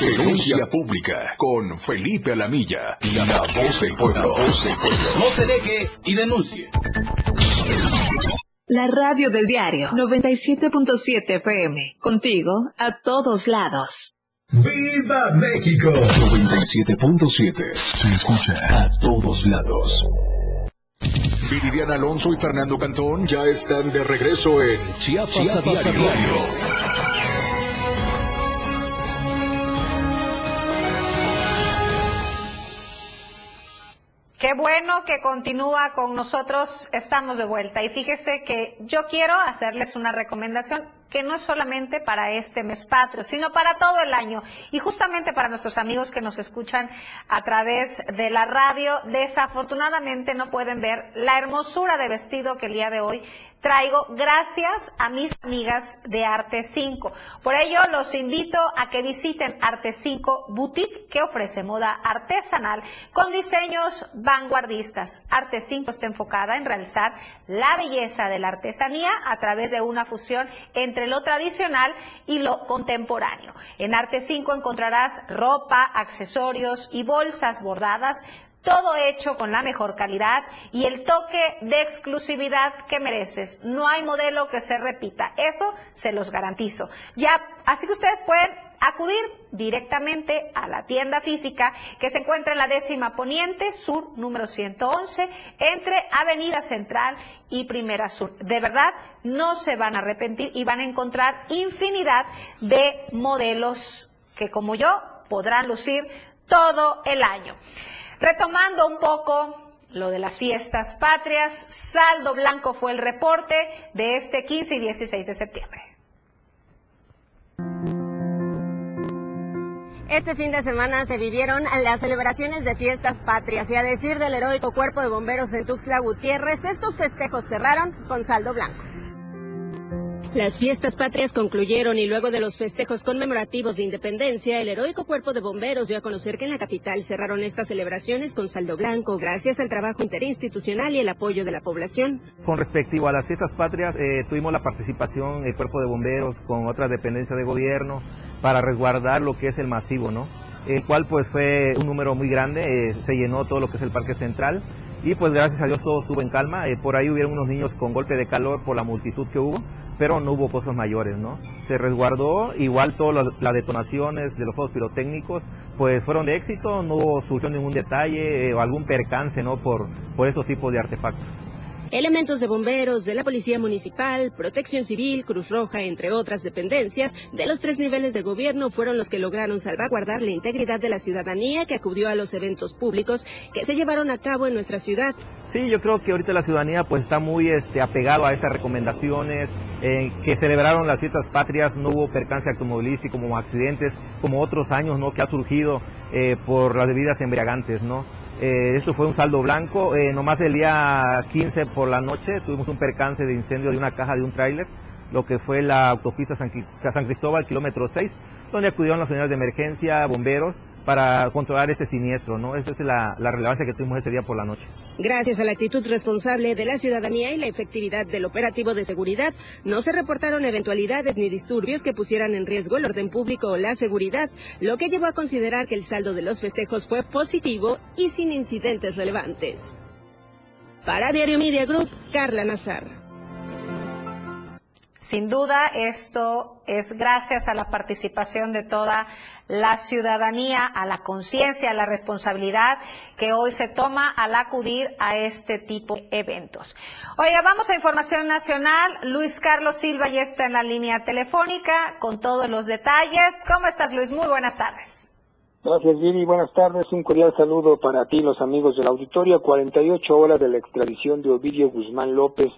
Denuncia pública con Felipe Alamilla, la voz del pueblo. No se deje y denuncie. La radio del diario 97.7 FM. Contigo a todos lados. ¡Viva México! 97.7 se escucha a todos lados. Viridiana Alonso y Fernando Cantón ya están de regreso en Chiapas, Chiapas a a diario. Qué bueno que continúa con nosotros, estamos de vuelta. Y fíjese que yo quiero hacerles una recomendación que no es solamente para este mes patrio, sino para todo el año. Y justamente para nuestros amigos que nos escuchan a través de la radio, desafortunadamente no pueden ver la hermosura de vestido que el día de hoy traigo gracias a mis amigas de Arte 5. Por ello, los invito a que visiten Arte 5 Boutique, que ofrece moda artesanal con diseños vanguardistas. Arte 5 está enfocada en realizar la belleza de la artesanía a través de una fusión entre lo tradicional y lo contemporáneo. En Arte 5 encontrarás ropa, accesorios y bolsas bordadas todo hecho con la mejor calidad y el toque de exclusividad que mereces. No hay modelo que se repita, eso se los garantizo. Ya, así que ustedes pueden acudir directamente a la tienda física que se encuentra en la décima poniente sur número 111 entre Avenida Central y Primera Sur. De verdad, no se van a arrepentir y van a encontrar infinidad de modelos que como yo podrán lucir todo el año. Retomando un poco lo de las fiestas patrias, saldo blanco fue el reporte de este 15 y 16 de septiembre. Este fin de semana se vivieron las celebraciones de fiestas patrias y a decir del heroico cuerpo de bomberos en Tuxtla Gutiérrez, estos festejos cerraron con saldo blanco. Las fiestas patrias concluyeron y luego de los festejos conmemorativos de independencia, el heroico cuerpo de bomberos dio a conocer que en la capital cerraron estas celebraciones con saldo blanco gracias al trabajo interinstitucional y el apoyo de la población. Con respecto a las fiestas patrias, eh, tuvimos la participación del cuerpo de bomberos con otras dependencias de gobierno para resguardar lo que es el masivo, ¿no? El cual pues fue un número muy grande, eh, se llenó todo lo que es el parque central y pues gracias a Dios todo estuvo en calma. Eh, por ahí hubieron unos niños con golpe de calor por la multitud que hubo, pero no hubo cosas mayores, ¿no? Se resguardó, igual todas las, detonaciones de los juegos pirotécnicos, pues fueron de éxito, no surgió ningún detalle eh, o algún percance, ¿no? Por, por esos tipos de artefactos. Elementos de bomberos, de la Policía Municipal, Protección Civil, Cruz Roja, entre otras dependencias, de los tres niveles de gobierno fueron los que lograron salvaguardar la integridad de la ciudadanía que acudió a los eventos públicos que se llevaron a cabo en nuestra ciudad. Sí, yo creo que ahorita la ciudadanía pues está muy este, apegado a estas recomendaciones, eh, que celebraron las fiestas patrias, no hubo percance automovilístico como accidentes, como otros años, ¿no? Que ha surgido eh, por las bebidas embriagantes, ¿no? Eh, esto fue un saldo blanco, eh, nomás el día 15 por la noche tuvimos un percance de incendio de una caja de un tráiler, lo que fue la autopista San, San Cristóbal, kilómetro 6, donde acudieron las unidades de emergencia, bomberos, para controlar este siniestro, ¿no? Esa es la, la relevancia que tuvimos ese día por la noche. Gracias a la actitud responsable de la ciudadanía y la efectividad del operativo de seguridad, no se reportaron eventualidades ni disturbios que pusieran en riesgo el orden público o la seguridad, lo que llevó a considerar que el saldo de los festejos fue positivo y sin incidentes relevantes. Para Diario Media Group, Carla Nazar. Sin duda, esto es gracias a la participación de toda la ciudadanía, a la conciencia, a la responsabilidad que hoy se toma al acudir a este tipo de eventos. Oiga, vamos a información nacional. Luis Carlos Silva ya está en la línea telefónica con todos los detalles. ¿Cómo estás, Luis? Muy buenas tardes. Gracias, Viri. Buenas tardes. Un cordial saludo para ti, los amigos del auditorio. A 48 horas de la extradición de Ovidio Guzmán López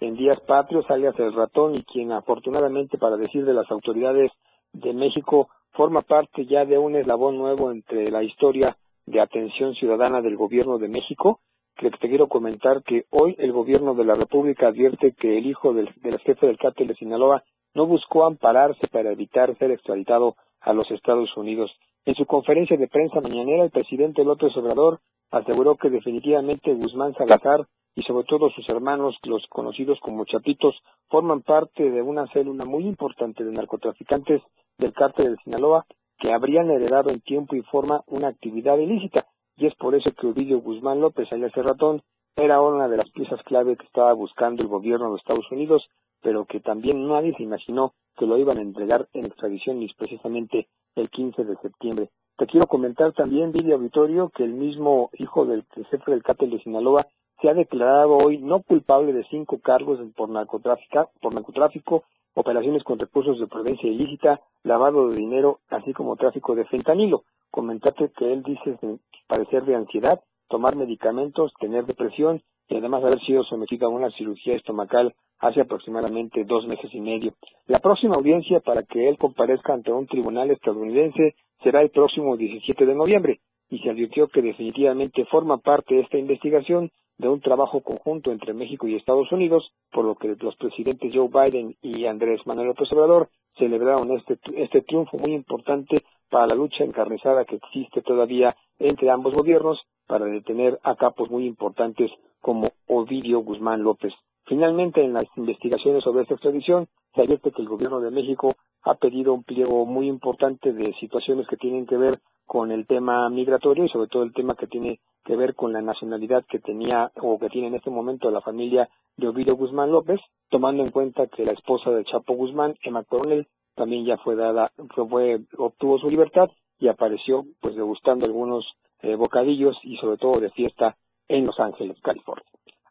en Días Patrios, alias El Ratón, y quien afortunadamente, para decir de las autoridades de México, forma parte ya de un eslabón nuevo entre la historia de atención ciudadana del gobierno de México, que te quiero comentar que hoy el gobierno de la República advierte que el hijo del, del jefe del cártel de Sinaloa no buscó ampararse para evitar ser extraditado a los Estados Unidos. En su conferencia de prensa mañanera, el presidente López Obrador aseguró que definitivamente Guzmán Salazar y sobre todo sus hermanos, los conocidos como Chapitos, forman parte de una célula muy importante de narcotraficantes del cártel de Sinaloa que habrían heredado en tiempo y forma una actividad ilícita. Y es por eso que Ovidio Guzmán López, ese ratón, era una de las piezas clave que estaba buscando el gobierno de Estados Unidos, pero que también nadie se imaginó que lo iban a entregar en extradición y precisamente el 15 de septiembre. Te quiero comentar también, Vidia Auditorio, que el mismo hijo del jefe del cártel de Sinaloa se ha declarado hoy no culpable de cinco cargos por narcotráfico, por narcotráfico, operaciones con recursos de providencia ilícita, lavado de dinero, así como tráfico de fentanilo. Comentate que él dice padecer de ansiedad, tomar medicamentos, tener depresión y además haber sido sometido a una cirugía estomacal hace aproximadamente dos meses y medio. La próxima audiencia para que él comparezca ante un tribunal estadounidense será el próximo 17 de noviembre y se advirtió que definitivamente forma parte de esta investigación de un trabajo conjunto entre México y Estados Unidos, por lo que los presidentes Joe Biden y Andrés Manuel López Obrador celebraron este, este triunfo muy importante para la lucha encarnizada que existe todavía entre ambos gobiernos para detener a capos muy importantes como Ovidio Guzmán López. Finalmente, en las investigaciones sobre esta extradición, se advierte que el gobierno de México ha pedido un pliego muy importante de situaciones que tienen que ver con el tema migratorio y sobre todo el tema que tiene que ver con la nacionalidad que tenía o que tiene en este momento la familia de Ovidio Guzmán López, tomando en cuenta que la esposa de Chapo Guzmán, Emma Coronel, también ya fue dada, fue, obtuvo su libertad y apareció pues degustando algunos eh, bocadillos y sobre todo de fiesta en Los Ángeles, California.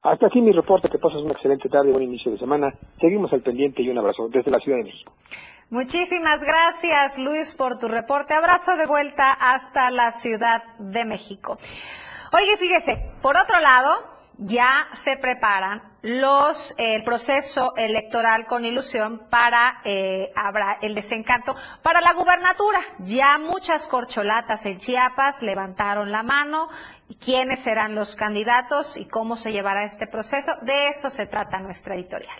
Hasta aquí mi reporte, que pases una excelente tarde, buen inicio de semana. Seguimos al pendiente y un abrazo desde la Ciudad de México. Muchísimas gracias, Luis, por tu reporte. Abrazo de vuelta hasta la Ciudad de México. Oye, fíjese, por otro lado, ya se preparan los el proceso electoral con ilusión para eh, habrá el desencanto para la gubernatura. Ya muchas corcholatas en Chiapas levantaron la mano. ¿Quiénes serán los candidatos y cómo se llevará este proceso? De eso se trata nuestra editorial.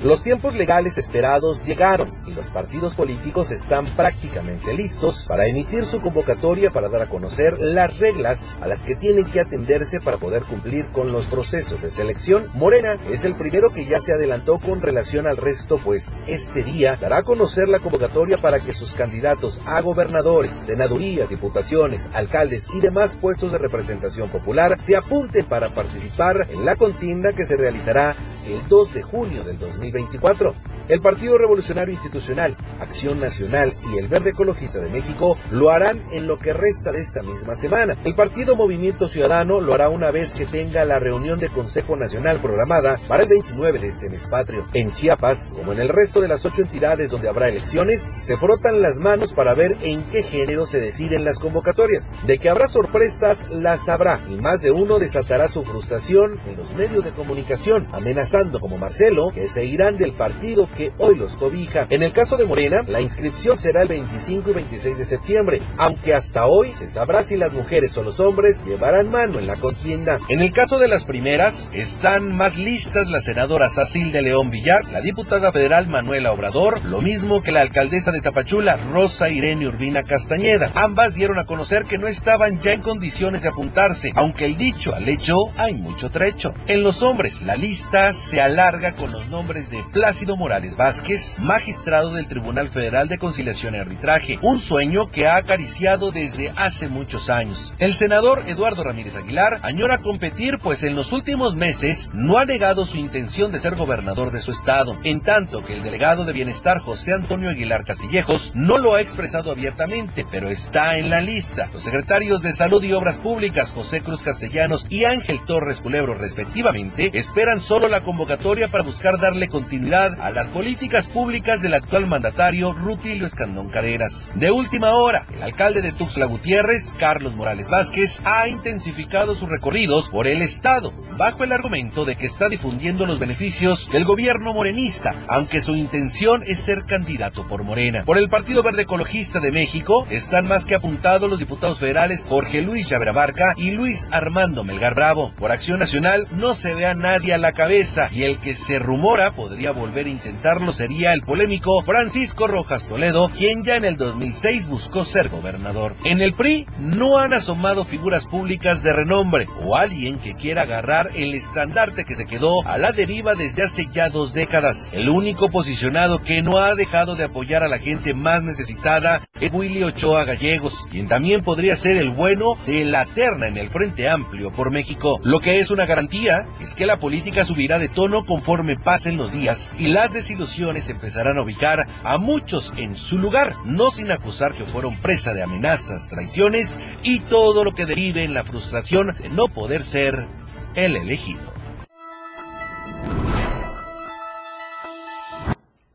Los tiempos legales esperados llegaron y los partidos políticos están prácticamente listos para emitir su convocatoria para dar a conocer las reglas a las que tienen que atenderse para poder cumplir con los procesos de selección. Morena es el primero que ya se adelantó con relación al resto, pues este día dará a conocer la convocatoria para que sus candidatos a gobernadores, senadurías, diputaciones, alcaldes y demás puestos de representación popular se apunten para participar en la contienda que se realizará el 2 de junio del 2024. El Partido Revolucionario Institucional, Acción Nacional y el Verde Ecologista de México lo harán en lo que resta de esta misma semana. El Partido Movimiento Ciudadano lo hará una vez que tenga la reunión de Consejo Nacional programada para el 29 de este mes patrio. En Chiapas, como en el resto de las ocho entidades donde habrá elecciones, se frotan las manos para ver en qué género se deciden las convocatorias. De que habrá sorpresas, las habrá, y más de uno desatará su frustración en los medios de comunicación, amenazando como Marcelo que se irán del partido que hoy los cobija. En el caso de Morena, la inscripción será el 25 y 26 de septiembre, aunque hasta hoy se sabrá si las mujeres o los hombres llevarán mano en la contienda. En el caso de las primeras, están más listas la senadora Sacil de León Villar, la diputada federal Manuela Obrador, lo mismo que la alcaldesa de Tapachula, Rosa Irene Urbina Castañeda. Ambas dieron a conocer que no estaban ya en condiciones de apuntarse, aunque el dicho al hecho hay mucho trecho. En los hombres, la lista se alarga con los nombres de Plácido Morales Vázquez, magistrado del Tribunal Federal de Conciliación y Arbitraje, un sueño que ha acariciado desde hace muchos años. El senador Eduardo Ramírez Aguilar añora competir pues en los últimos meses no ha negado su intención de ser gobernador de su estado, en tanto que el delegado de Bienestar José Antonio Aguilar Castillejos no lo ha expresado abiertamente, pero está en la lista. Los secretarios de Salud y Obras Públicas José Cruz Castellanos y Ángel Torres Culebro respectivamente esperan solo la convocatoria convocatoria para buscar darle continuidad a las políticas públicas del actual mandatario Rutilio Escandón Cadenas. De última hora, el alcalde de Tuxtla Gutiérrez, Carlos Morales Vázquez, ha intensificado sus recorridos por el estado, bajo el argumento de que está difundiendo los beneficios del gobierno morenista, aunque su intención es ser candidato por Morena. Por el Partido Verde Ecologista de México están más que apuntados los diputados federales Jorge Luis Barca y Luis Armando Melgar Bravo. Por Acción Nacional no se ve a nadie a la cabeza y el que se rumora podría volver a intentarlo sería el polémico Francisco Rojas Toledo, quien ya en el 2006 buscó ser gobernador. En el PRI no han asomado figuras públicas de renombre o alguien que quiera agarrar el estandarte que se quedó a la deriva desde hace ya dos décadas. El único posicionado que no ha dejado de apoyar a la gente más necesitada es Willy Ochoa Gallegos, quien también podría ser el bueno de la terna en el Frente Amplio por México. Lo que es una garantía es que la política subirá de tono conforme pasen los días y las desilusiones empezarán a ubicar a muchos en su lugar, no sin acusar que fueron presa de amenazas, traiciones y todo lo que derive en la frustración de no poder ser el elegido.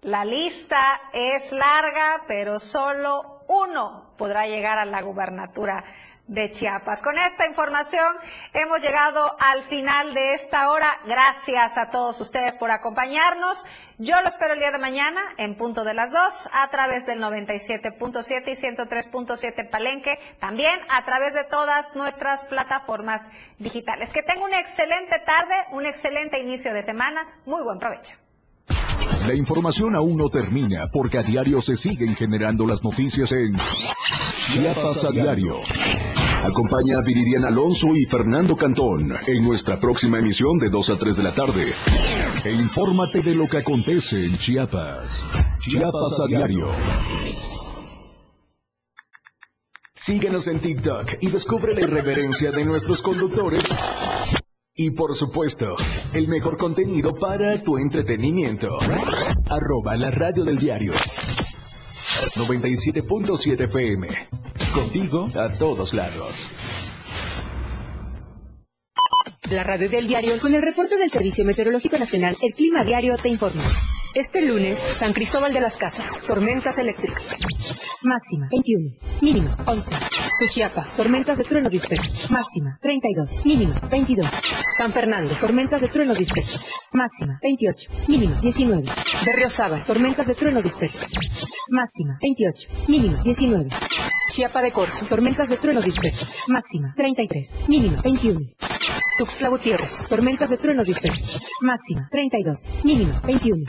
La lista es larga, pero solo uno podrá llegar a la gubernatura de Chiapas. Con esta información hemos llegado al final de esta hora. Gracias a todos ustedes por acompañarnos. Yo lo espero el día de mañana en punto de las dos a través del 97.7 y 103.7 Palenque, también a través de todas nuestras plataformas digitales. Que tenga una excelente tarde, un excelente inicio de semana. Muy buen provecho. La información aún no termina porque a diario se siguen generando las noticias en Chiapas a diario. Acompaña a Viridiana Alonso y Fernando Cantón en nuestra próxima emisión de 2 a 3 de la tarde. E infórmate de lo que acontece en Chiapas. Chiapas a diario. Síguenos en TikTok y descubre la irreverencia de nuestros conductores. Y por supuesto, el mejor contenido para tu entretenimiento. Arroba la radio del diario. 97.7 FM. Contigo a todos lados. La radio del diario con el reporte del Servicio Meteorológico Nacional, el Clima Diario te informa. Este lunes, San Cristóbal de las Casas, tormentas eléctricas. Máxima, 21. Mínima, 11. Suchiapa, tormentas de truenos dispersos. Máxima, 32. Mínima, 22. San Fernando, tormentas de truenos dispersos. Máxima, 28. Mínima, 19. Berriosaba, tormentas de truenos dispersos. Máxima, 28. Mínima, 19. Chiapa de Corzo, tormentas de truenos dispersos. Máxima, 33. Mínima, 21. Tuxtla Gutiérrez, tormentas de truenos dispersos. Máxima, 32. Mínima, 21.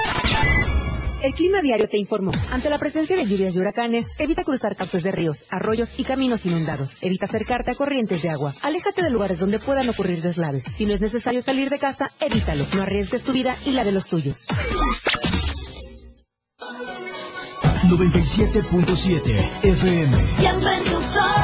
El Clima Diario te informó. Ante la presencia de lluvias y huracanes, evita cruzar cauces de ríos, arroyos y caminos inundados. Evita acercarte a corrientes de agua. Aléjate de lugares donde puedan ocurrir deslaves. Si no es necesario salir de casa, evítalo. No arriesgues tu vida y la de los tuyos. 97.7 FM.